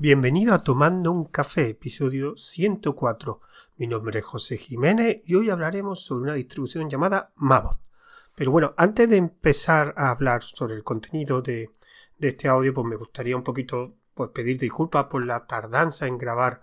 Bienvenido a Tomando un Café, episodio 104. Mi nombre es José Jiménez y hoy hablaremos sobre una distribución llamada Mabot. Pero bueno, antes de empezar a hablar sobre el contenido de, este audio, pues me gustaría un poquito pues, pedir disculpas por la tardanza en grabar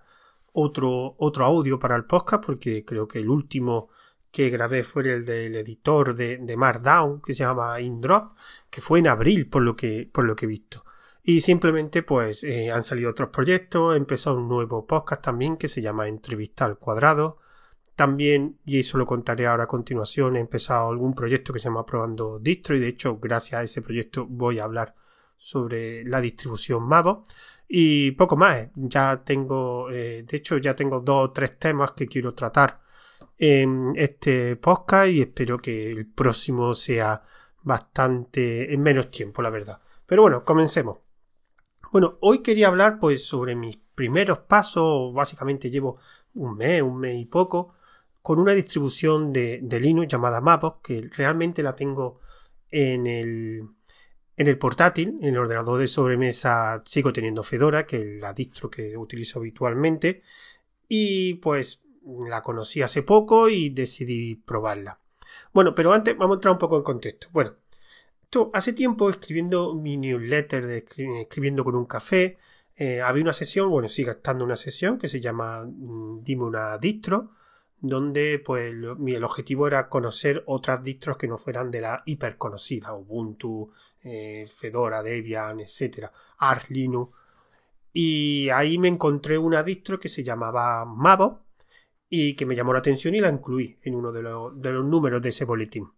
otro, otro audio para el podcast, porque creo que el último que grabé fue el del editor de, de Markdown, que se llama InDrop, que fue en abril, por lo que, por lo que he visto. Y simplemente pues eh, han salido otros proyectos, he empezado un nuevo podcast también que se llama Entrevista al Cuadrado. También, y eso lo contaré ahora a continuación, he empezado algún proyecto que se llama Probando Distro y de hecho gracias a ese proyecto voy a hablar sobre la distribución Mavo. Y poco más, ya tengo, eh, de hecho ya tengo dos o tres temas que quiero tratar en este podcast y espero que el próximo sea bastante en menos tiempo, la verdad. Pero bueno, comencemos. Bueno, hoy quería hablar pues sobre mis primeros pasos, básicamente llevo un mes, un mes y poco, con una distribución de, Linux llamada Mapos, que realmente la tengo en el, en el portátil, en el ordenador de sobremesa sigo teniendo Fedora, que es la distro que utilizo habitualmente, y pues la conocí hace poco y decidí probarla. Bueno, pero antes vamos a entrar un poco en contexto. Bueno, hace tiempo escribiendo mi newsletter de escribiendo con un café, eh, había una sesión, bueno, sigue estando una sesión que se llama mm, Dime una distro, donde pues el objetivo era conocer otras distros que no fueran de la hiperconocida, Ubuntu, eh, Fedora, Debian, etcétera, Arch Linux. Y ahí me encontré una distro que se llamaba Mavo y que me llamó la atención y la incluí en uno de los números de ese boletín.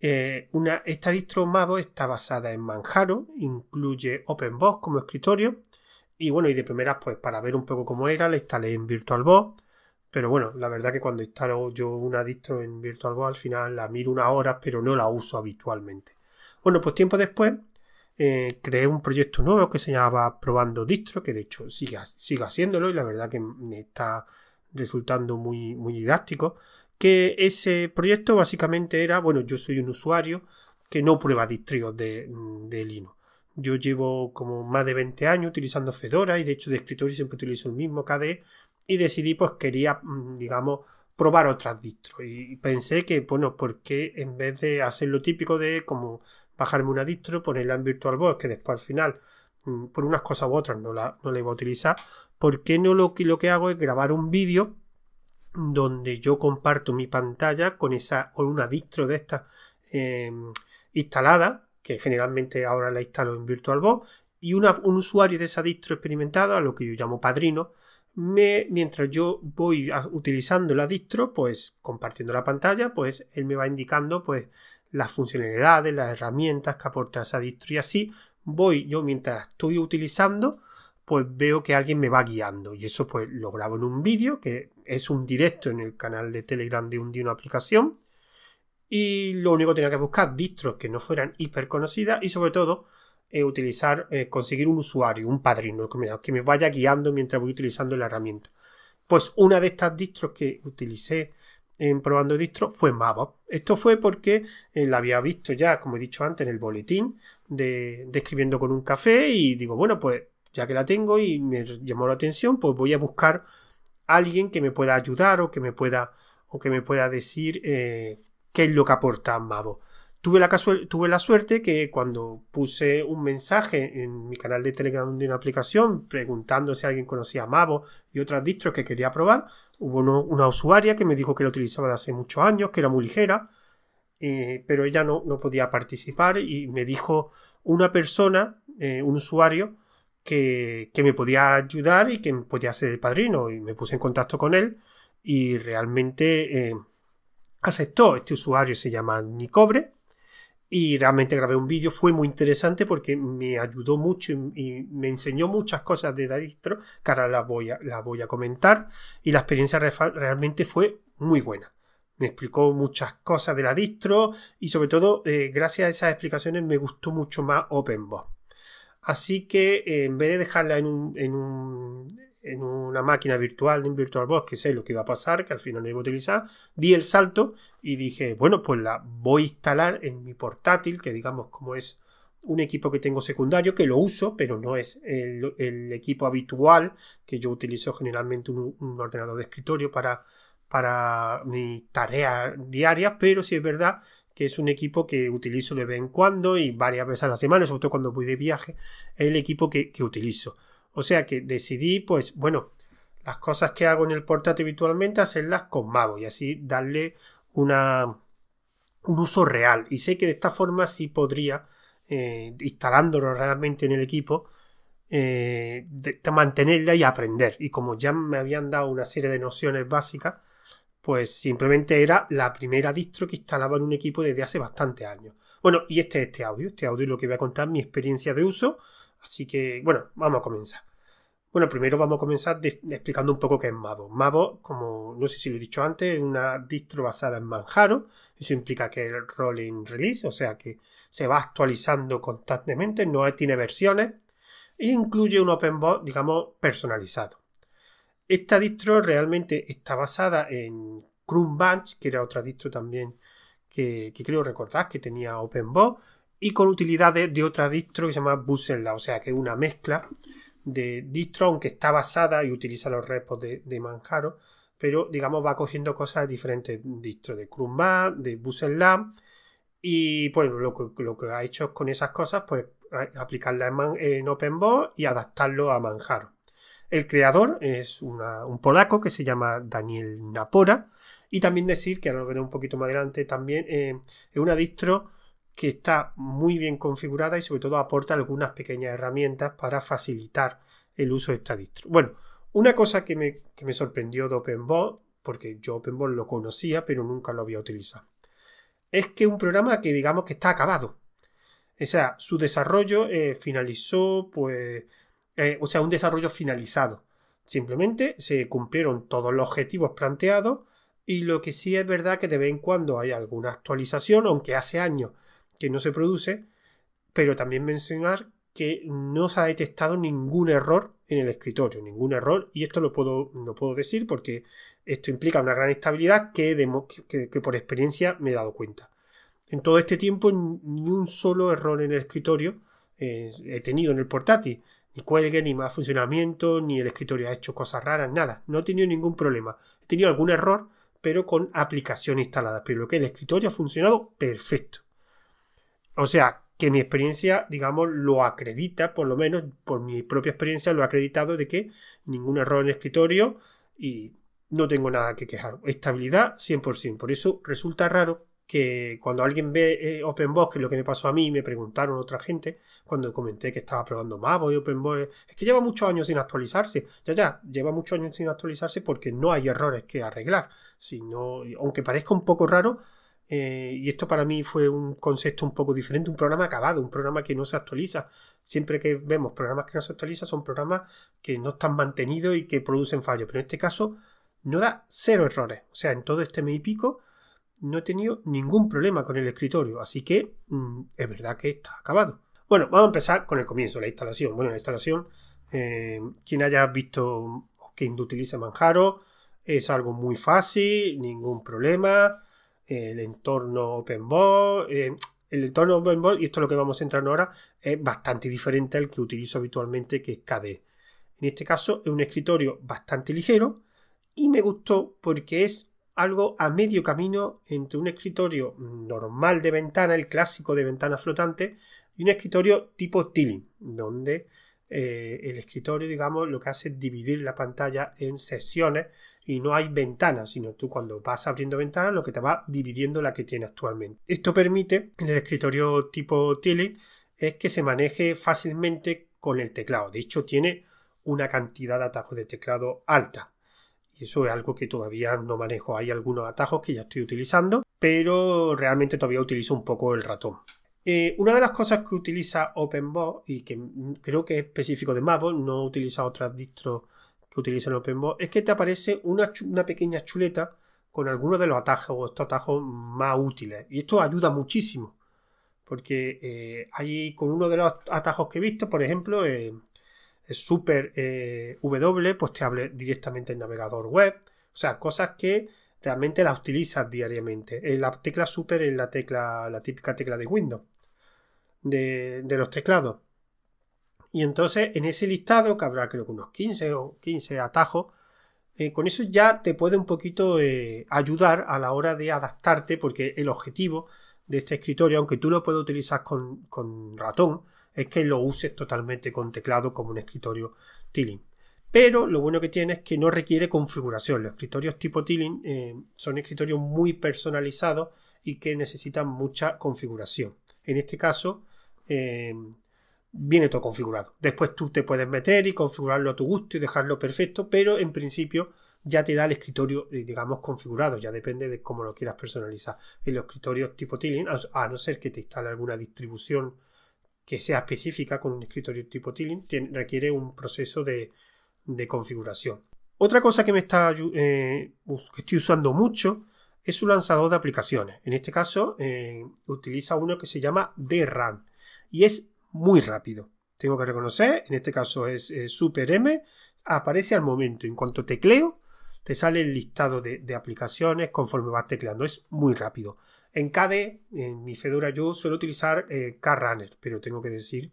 Eh, una, esta distro Mavo está basada en Manjaro, incluye OpenBox como escritorio. Y bueno, y de primeras, pues para ver un poco cómo era, la instalé en VirtualBox. Pero bueno, la verdad que cuando instalo yo una distro en VirtualBox, al final la miro unas horas, pero no la uso habitualmente. Bueno, pues tiempo después eh, creé un proyecto nuevo que se llamaba Probando Distro, que de hecho sigue, sigue haciéndolo y la verdad que me está resultando muy, muy didáctico que ese proyecto básicamente era, bueno, yo soy un usuario que no prueba distrios de, de Linux. Yo llevo como más de 20 años utilizando Fedora y de hecho de escritorio siempre utilizo el mismo KDE y decidí pues quería, mm, digamos, probar otras distros y pensé que, bueno, ¿por qué en vez de hacer lo típico de como bajarme una distro, ponerla en VirtualBox, que después al final, mm, por unas cosas u otras, no la, no la iba a utilizar, ¿por qué no lo lo que hago es grabar un vídeo donde yo comparto mi pantalla con esa con una distro de esta em, instalada que generalmente ahora la instalo en VirtualBox y un usuario de esa distro experimentada a lo que yo llamo padrino me, mientras yo voy utilizando la distro pues compartiendo la pantalla pues él me va indicando pues las funcionalidades las herramientas que aporta esa distro y así voy yo mientras estoy utilizando pues veo que alguien me va guiando. Y eso pues lo grabo en un vídeo que es un directo en el canal de Telegram de un día una aplicación y lo único que tenía que buscar distros que no fueran hiper conocidas y sobre todo eh, utilizar eh, conseguir un usuario un padrino que me, vaya guiando mientras voy utilizando la herramienta pues una de estas distros que utilicé en probando distro fue Mabop. Esto fue porque eh, la había visto ya, como he dicho antes, en el boletín de, de, escribiendo con un café y digo, bueno, pues ya que la tengo y me llamó la atención, pues voy a buscar alguien que me pueda ayudar o que me pueda, o que me pueda decir eh, qué es lo que aporta Mavo. Tuve la, tuve la suerte que cuando puse un mensaje en mi canal de Telegram de una aplicación preguntando si alguien conocía Mavo y otras distros que quería probar, hubo una usuaria que me dijo que la utilizaba de hace muchos años, que era muy ligera, eh, pero ella no, no, podía participar y me dijo una persona, eh, un usuario, que, me podía ayudar y que podía ser padrino. Y me puse en contacto con él y realmente eh, aceptó. Este usuario se llama Nicobre y realmente grabé un vídeo. Fue muy interesante porque me ayudó mucho y, me enseñó muchas cosas de distro que ahora las voy a, voy a comentar. Y la experiencia realmente fue muy buena. Me explicó muchas cosas de la distro y sobre todo eh, gracias a esas explicaciones me gustó mucho más OpenBox. Así que eh, en vez de dejarla en, un, en, un, en una máquina virtual, en VirtualBox, que sé lo que iba a pasar, que al final no iba a utilizar, di el salto y dije, bueno, pues la voy a instalar en mi portátil, que digamos como es un equipo que tengo secundario que lo uso, pero no es el, equipo habitual que yo utilizo generalmente un, ordenador de escritorio para, para mis tareas diarias, pero sí es verdad que es un equipo que utilizo de vez en cuando y varias veces a la semana, sobre todo cuando voy de viaje, es el equipo que, que utilizo. O sea que decidí, pues bueno, las cosas que hago en el portátil habitualmente, hacerlas con Mago y así darle una, un uso real. Y sé que de esta forma sí podría eh, instalándolo realmente en el equipo, eh, mantenerla y aprender. Y como ya me habían dado una serie de nociones básicas, pues simplemente era la primera distro que instalaba en un equipo desde hace bastantes años. Bueno, y este es este audio. Este audio es lo que voy a contar mi experiencia de uso. Así que, bueno, vamos a comenzar. Bueno, primero vamos a comenzar explicando un poco qué es Mavo. Mavo, como no sé si lo he dicho antes, es una distro basada en Manjaro. Eso implica que el rolling release, o sea que se va actualizando constantemente, no tiene versiones e incluye un OpenBot, digamos, personalizado. Esta distro realmente está basada en Chrome Bunch, que era otra distro también que, creo recordar que tenía OpenBot, y con utilidades de otra distro que se llama Busella, o sea que es una mezcla de distro, aunque está basada y utiliza los repos de, Manjaro, pero digamos va cogiendo cosas de diferentes distros, de Chrome de Busella y pues lo que, ha hecho con esas cosas, pues aplicarla en, en OpenBot y adaptarlo a Manjaro. El creador es un polaco que se llama Daniel Napora. Y también decir, que ahora lo veré un poquito más adelante, también eh, es una distro que está muy bien configurada y sobre todo aporta algunas pequeñas herramientas para facilitar el uso de esta distro. Bueno, una cosa que me, que me sorprendió de OpenBot, porque yo OpenBot lo conocía pero nunca lo había utilizado es que un programa que digamos que está acabado. O sea, su desarrollo eh, finalizó, pues, eh, o sea, un desarrollo finalizado. Simplemente se cumplieron todos los objetivos planteados y lo que sí es verdad que de vez en cuando hay alguna actualización, aunque hace años que no se produce, pero también mencionar que no se ha detectado ningún error en el escritorio, ningún error, y esto lo puedo, lo puedo decir porque esto implica una gran estabilidad que, que, por experiencia me he dado cuenta. En todo este tiempo ni un solo error en el escritorio eh, he tenido en el portátil. Ni cuelgue, ni más funcionamiento, ni el escritorio ha hecho cosas raras, nada. No he tenido ningún problema. He tenido algún error, pero con aplicación instalada. Pero lo que el escritorio ha funcionado perfecto. O sea, que mi experiencia, digamos, lo acredita, por lo menos por mi propia experiencia, lo ha acreditado de que ningún error en el escritorio y no tengo nada que quejar. Estabilidad 100%. Por eso resulta raro que cuando alguien ve eh, OpenBox, que es lo que me pasó a mí, me preguntaron otra gente, cuando comenté que estaba probando Mavo y OpenBox, es que lleva muchos años sin actualizarse. Ya, ya, lleva muchos años sin actualizarse porque no hay errores que arreglar. Sino, aunque parezca un poco raro, eh, y esto para mí fue un concepto un poco diferente, un programa acabado, un programa que no se actualiza. Siempre que vemos programas que no se actualizan son programas que no están mantenidos y que producen fallos. Pero en este caso no da cero errores. O sea, en todo este mes y pico no he tenido ningún problema con el escritorio. Así que mm, es verdad que está acabado. Bueno, vamos a empezar con el comienzo, la instalación. Bueno, la instalación, eh, quien haya visto quien utilice Manjaro, es algo muy fácil, ningún problema. El entorno OpenBox, eh, el entorno OpenBox, y esto es lo que vamos a entrar ahora, es bastante diferente al que utilizo habitualmente, que es KDE. En este caso es un escritorio bastante ligero, y me gustó porque es algo a medio camino entre un escritorio normal de ventana, el clásico de ventana flotante, y un escritorio tipo Tiling, donde eh, el escritorio, digamos, lo que hace es dividir la pantalla en secciones y no hay ventanas, sino tú cuando vas abriendo ventanas lo que te va dividiendo la que tiene actualmente. Esto permite en el escritorio tipo Tiling es que se maneje fácilmente con el teclado. De hecho, tiene una cantidad de atajos de teclado alta. Y eso es algo que todavía no manejo. Hay algunos atajos que ya estoy utilizando, pero realmente todavía utilizo un poco el ratón. Eh, una de las cosas que utiliza OpenBot y que creo que es específico de Maple, no utiliza otras distros que utilizan OpenBot, es que te aparece una, pequeña chuleta con algunos de los atajos o estos atajos más útiles. Y esto ayuda muchísimo. Porque eh, con uno de los atajos que he visto, por ejemplo, eh, Super eh, W, pues te hable directamente el navegador web. O sea, cosas que realmente las utilizas diariamente. Eh, la tecla Super es la tecla, la típica tecla de Windows. de, los teclados. Y entonces en ese listado, que habrá creo que unos 15 o 15 atajos, eh, con eso ya te puede un poquito eh, ayudar a la hora de adaptarte, porque el objetivo de este escritorio, aunque tú lo puedas utilizar con, con ratón, es que lo uses totalmente con teclado como un escritorio Tiling. Pero lo bueno que tiene es que no requiere configuración. Los escritorios tipo Tiling eh, son escritorios muy personalizados y que necesitan mucha configuración. En este caso, eh, viene todo configurado. Después tú te puedes meter y configurarlo a tu gusto y dejarlo perfecto, pero en principio ya te da el escritorio, eh, digamos, configurado. Ya depende de cómo lo quieras personalizar. En los escritorios tipo Tiling, a no ser que te instale alguna distribución que sea específica con un escritorio tipo Tiling, requiere un proceso de de configuración. Otra cosa que me está eh, que estoy usando mucho es un lanzador de aplicaciones. En este caso eh, utiliza uno que se llama DRAN y es muy rápido. Tengo que reconocer, en este caso es Super M, aparece al momento. En cuanto tecleo, te sale el listado de, aplicaciones conforme vas tecleando. Es muy rápido. En KDE, en mi Fedora, yo suelo utilizar eh, KRunner, pero tengo que decir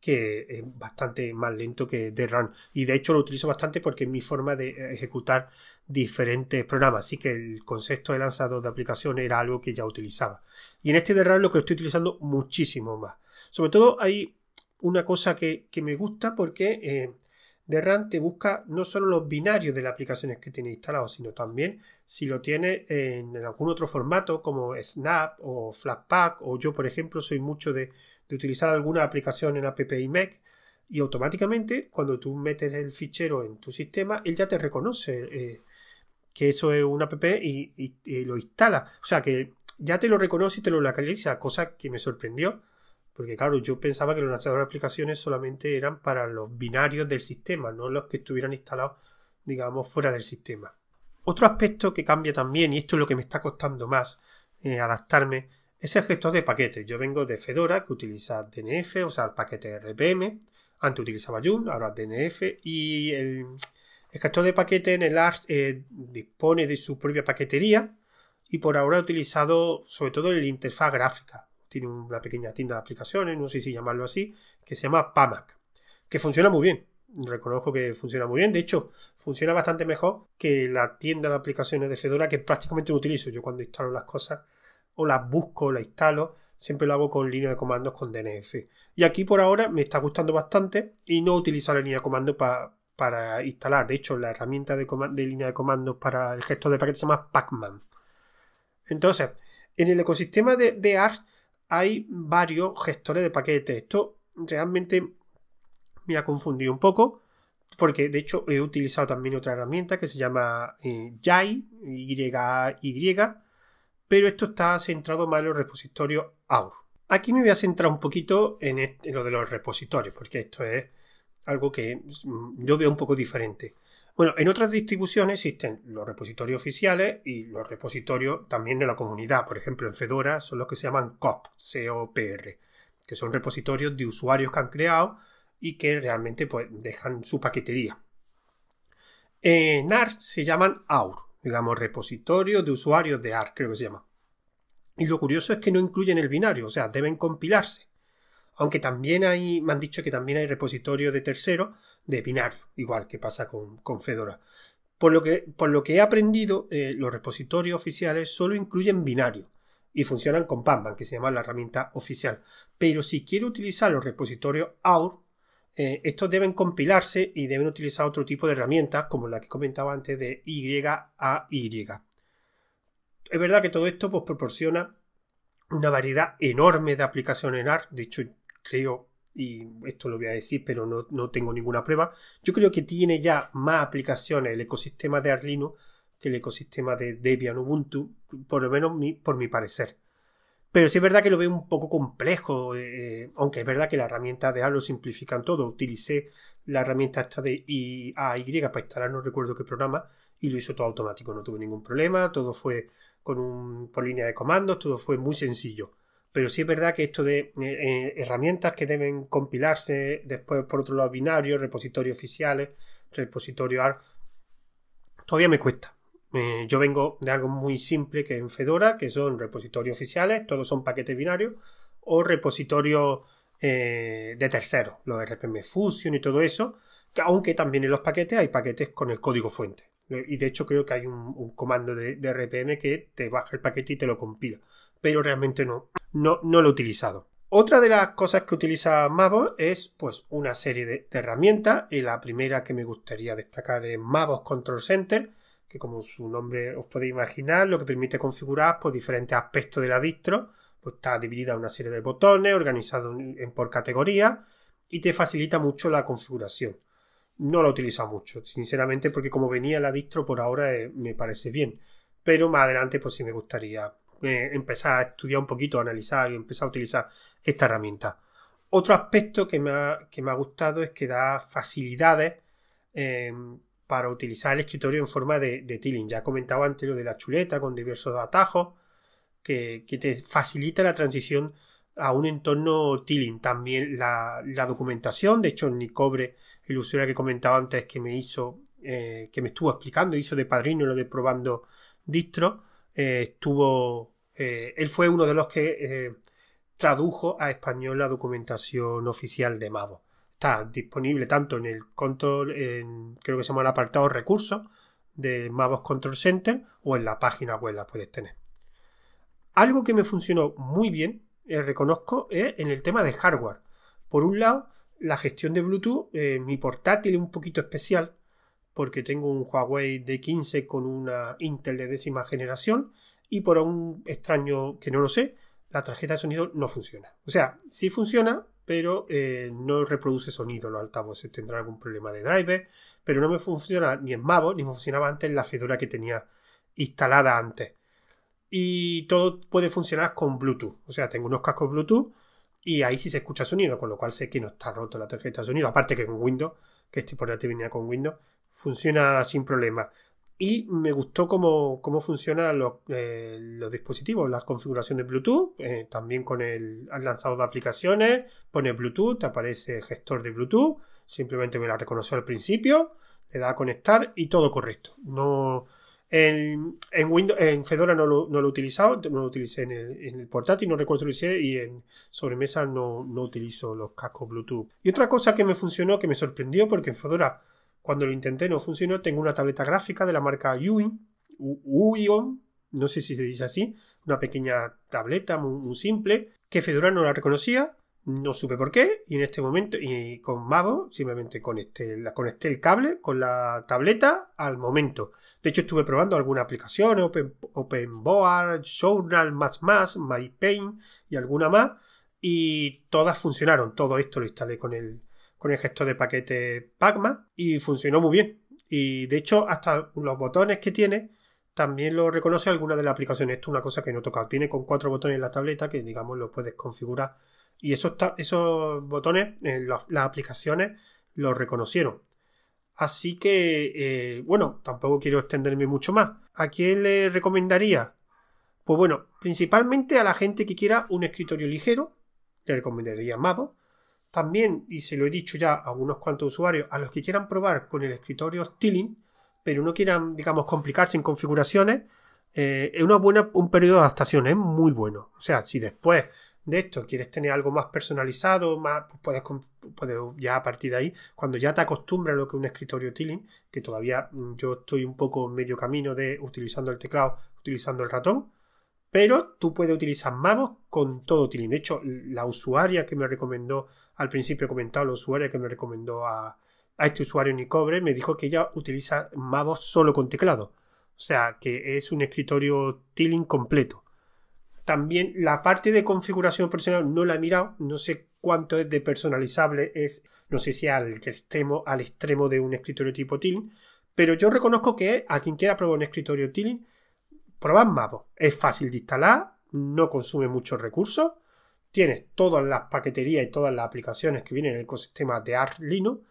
que es bastante más lento que run Y de hecho lo utilizo bastante porque es mi forma de ejecutar diferentes programas. Así que el concepto de lanzador de aplicaciones era algo que ya utilizaba. Y en este run lo que estoy utilizando muchísimo más. Sobre todo hay una cosa que, me gusta porque eh, run te busca no solo los binarios de las aplicaciones que tienes instalados, sino también si lo tienes en algún otro formato como Snap o Flatpak o yo por ejemplo soy mucho de de utilizar alguna aplicación en App Mac y automáticamente cuando tú metes el fichero en tu sistema, él ya te reconoce eh, que eso es una app y, lo instala. O sea que ya te lo reconoce y te lo localiza, cosa que me sorprendió. Porque claro, yo pensaba que los lanzadores de aplicaciones solamente eran para los binarios del sistema, no los que estuvieran instalados, digamos, fuera del sistema. Otro aspecto que cambia también, y esto es lo que me está costando más eh, adaptarme, es el gestor de paquetes. Yo vengo de Fedora, que utiliza DNF, o sea, el paquete RPM. Antes utilizaba Joomla, ahora DNF. Y el, gestor de paquetes en el ARS eh, dispone de su propia paquetería. Y por ahora he utilizado sobre todo el interfaz gráfica. Tiene una pequeña tienda de aplicaciones, no sé si llamarlo así, que se llama PAMAC. Que funciona muy bien. Reconozco que funciona muy bien. De hecho, funciona bastante mejor que la tienda de aplicaciones de Fedora que prácticamente no utilizo. Yo cuando instalo las cosas o las busco, las instalo, siempre lo hago con línea de comandos con DNF. Y aquí por ahora me está gustando bastante y no utilizo la línea de comandos para instalar. De hecho, la herramienta de, línea de comandos para el gestor de paquetes se llama Pacman. Entonces, en el ecosistema de, de ARC hay varios gestores de paquetes. Esto realmente me ha confundido un poco porque de hecho he utilizado también otra herramienta que se llama eh, YAI, y pero esto está centrado más en los repositorios AUR. Aquí me voy a centrar un poquito en, lo de los repositorios, porque esto es algo que mm, yo veo un poco diferente. Bueno, en otras distribuciones existen los repositorios oficiales y los repositorios también de la comunidad. Por ejemplo, en Fedora son los que se llaman COP, C-O-P-R, que son repositorios de usuarios que han creado y que realmente pues, dejan su paquetería. En AR se llaman AUR, digamos, repositorio de usuarios de ARC, creo que se llama. Y lo curioso es que no incluyen el binario, o sea, deben compilarse. Aunque también hay, me han dicho que también hay repositorios de tercero de binario, igual que pasa con, Fedora. Por lo, que, por lo que he aprendido, eh, los repositorios oficiales solo incluyen binario y funcionan con Pamban, que se llama la herramienta oficial. Pero si quiero utilizar los repositorios AUR, eh, estos deben compilarse y deben utilizar otro tipo de herramientas, como la que comentaba antes de Y a Y. Es verdad que todo esto pues, proporciona una variedad enorme de aplicaciones en. De hecho, creo, y esto lo voy a decir, pero no, tengo ninguna prueba, yo creo que tiene ya más aplicaciones el ecosistema de Arlino que el ecosistema de Debian Ubuntu, por lo menos por mi parecer. Pero sí es verdad que lo veo un poco complejo, eh, aunque es verdad que la herramienta de A lo simplifican todo. Utilicé la herramienta esta de IAY para instalar no recuerdo qué programa y lo hizo todo automático, no tuve ningún problema, todo fue con un, por línea de comandos, todo fue muy sencillo. Pero sí es verdad que esto de eh, eh, herramientas que deben compilarse, después por otro lado binarios, repositorios oficiales, repositorio AR, todavía me cuesta. Eh, yo vengo de algo muy simple que en Fedora, que son repositorios oficiales, todos son paquetes binarios, o repositorios de terceros, los RPM Fusion y todo eso, aunque también en los paquetes hay paquetes con el código fuente. Y de hecho creo que hay un, comando de, RPM que te baja el paquete y te lo compila. Pero realmente no, no, no lo he utilizado. Otra de las cosas que utiliza Mavos es pues una serie de, herramientas y la primera que me gustaría destacar es Mavos Control Center que como su nombre os podéis imaginar lo que permite configurar pues, diferentes aspectos de la distro. Pues está dividida en una serie de botones organizado por categoría y te facilita mucho la configuración. No lo he utilizado mucho sinceramente porque como venía la distro por ahora eh, me parece bien. Pero más adelante pues sí me gustaría eh, empezar a estudiar un poquito, a analizar y empezar a utilizar esta herramienta. Otro aspecto que me ha, que me ha gustado es que da facilidades eh, para utilizar el escritorio en forma de, de tiling. Ya he comentado antes lo de la chuleta con diversos atajos que, te facilita la transición a un entorno tiling. También la, documentación, de hecho, Nicobre, el usuario que comentaba antes que me hizo, eh, que me estuvo explicando, hizo de padrino lo de probando distro, eh, estuvo, eh, él fue uno de los que eh, tradujo a español la documentación oficial de Mavo. Está disponible tanto en el control, en, creo que se llama el apartado recursos de Mavos Control Center o en la página web la puedes tener. Algo que me funcionó muy bien, reconozco, es en el tema de hardware. Por un lado, la gestión de Bluetooth, mi portátil es un poquito especial porque tengo un Huawei D15 con una Intel de décima generación y por un extraño que no lo sé, la tarjeta de sonido no funciona. O sea, sí funciona, pero eh, no reproduce sonido los altavoces. Tendrá algún problema de driver, pero no me funciona ni en Mavo, ni me funcionaba antes la Fedora que tenía instalada antes. Y todo puede funcionar con Bluetooth. O sea, tengo unos cascos Bluetooth y ahí sí se escucha sonido, con lo cual sé que no está roto la tarjeta de sonido. Aparte que con Windows, que este portátil venía con Windows, funciona sin problema. Y me gustó cómo, cómo funcionan los, eh, los, dispositivos, la configuración de Bluetooth, eh, también con el lanzado de aplicaciones, pone Bluetooth, te aparece gestor de Bluetooth, simplemente me la reconoció al principio, le da a conectar y todo correcto. No, en, en, Windows, en Fedora no lo, no lo he utilizado, no lo utilicé en el, en el portátil, no recuerdo lo hice y en sobremesa no, no utilizo los cascos Bluetooth. Y otra cosa que me funcionó, que me sorprendió, porque en Fedora cuando lo intenté no funcionó. Tengo una tableta gráfica de la marca Uion, Uion, no sé si se dice así, una pequeña tableta muy, simple, que Fedora no la reconocía, no supe por qué, y en este momento, y con Mavo, simplemente conecté, la, conecté el cable con la tableta al momento. De hecho, estuve probando algunas aplicaciones, Open, OpenBoard, Journal, más, MyPaint y alguna más, y todas funcionaron. Todo esto lo instalé con el, con el gestor de paquete Pacma y funcionó muy bien. Y de hecho, hasta los botones que tiene también lo reconoce alguna de las aplicaciones. Esto es una cosa que no toca. Viene con cuatro botones en la tableta que, digamos, lo puedes configurar. Y esos, esos botones, en las aplicaciones, los reconocieron. Así que, eh, bueno, tampoco quiero extenderme mucho más. ¿A quién le recomendaría? Pues bueno, principalmente a la gente que quiera un escritorio ligero, le recomendaría Mavo. También, y se lo he dicho ya a unos cuantos usuarios, a los que quieran probar con el escritorio Stilling, pero no quieran, digamos, complicarse en configuraciones, eh, es una buena, un periodo de adaptación, es muy bueno. O sea, si después de esto quieres tener algo más personalizado, más, pues puedes, ya a partir de ahí, cuando ya te acostumbras a lo que es un escritorio Tilling, que todavía mm, yo estoy un poco medio camino de utilizando el teclado, utilizando el ratón, pero tú puedes utilizar Mavos con todo Tilling. De hecho, la usuaria que me recomendó, al principio he comentado, la usuaria que me recomendó a, este usuario Nicobre, me dijo que ella utiliza Mavos solo con teclado. O sea, que es un escritorio Tilling completo. También la parte de configuración personal no la he mirado, no sé cuánto es de personalizable, es, no sé si al extremo, al extremo de un escritorio tipo Tilling, pero yo reconozco que a quien quiera probar un escritorio Tilling, Probad Mavo. Es fácil de instalar, no consume muchos recursos, tienes todas las paqueterías y todas las aplicaciones que vienen en el ecosistema de Arch Linux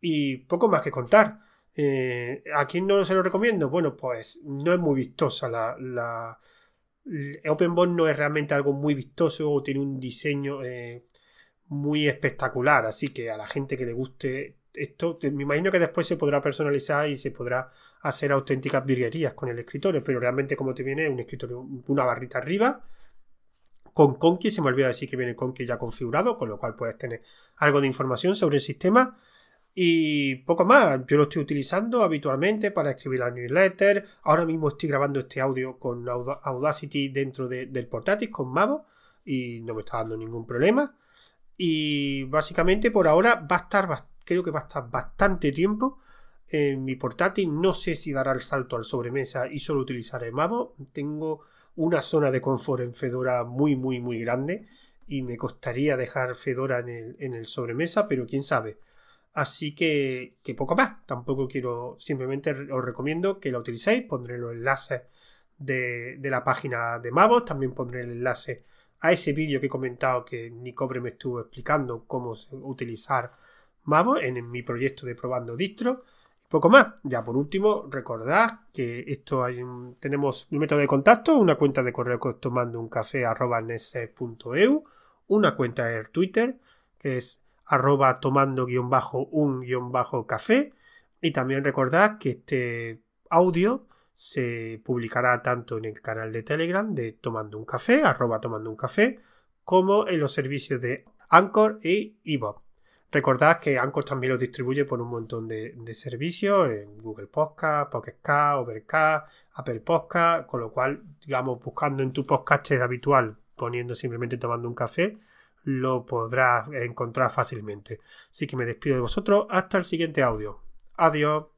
y poco más que contar. Eh, ¿A quién no se lo recomiendo? Bueno, pues no es muy vistosa la, no es realmente algo muy vistoso o tiene un diseño eh, muy espectacular, así que a la gente que le guste esto me imagino que después se podrá personalizar y se podrá hacer auténticas virguerías con el escritorio, pero realmente como te viene un escritorio, una barrita arriba, con Conky, se me olvida decir que viene Conky ya configurado, con lo cual puedes tener algo de información sobre el sistema. Y poco más, yo lo estoy utilizando habitualmente para escribir la newsletter. Ahora mismo estoy grabando este audio con Audacity dentro del portátil, con Mavo, y no me está dando ningún problema. Y básicamente por ahora va a estar, creo que va a estar bastante tiempo en mi portátil. No sé si dará el salto al sobremesa y solo utilizaré Mavo. Tengo una zona de confort en Fedora muy, muy, muy grande y me costaría dejar Fedora en el, en el sobremesa, pero quién sabe. Así que, que poco más. Tampoco quiero, simplemente os recomiendo que la utilicéis. Pondré los enlaces de, de la página de Mavos. También pondré el enlace a ese vídeo que he comentado que Nicobre me estuvo explicando cómo utilizar Mavos en, mi proyecto de probando distro. Poco más. Ya por último, recordad que esto tenemos un método de contacto, una cuenta de correo tomando un café arroba una cuenta de Twitter que es arroba tomando guion bajo un guion bajo café. Y también recordad que este audio se publicará tanto en el canal de Telegram de Tomando un Café, arroba Tomando un Café, como en los servicios de Anchor y Evox. Recordad que Anchor también lo distribuye por un montón de, servicios en Google Podcast, Pocket Cast, Overcast, Apple Podcast, con lo cual, digamos, buscando en tu podcast habitual, poniendo simplemente tomando un café, lo podrás encontrar fácilmente. Así que me despido de vosotros hasta el siguiente audio. Adiós.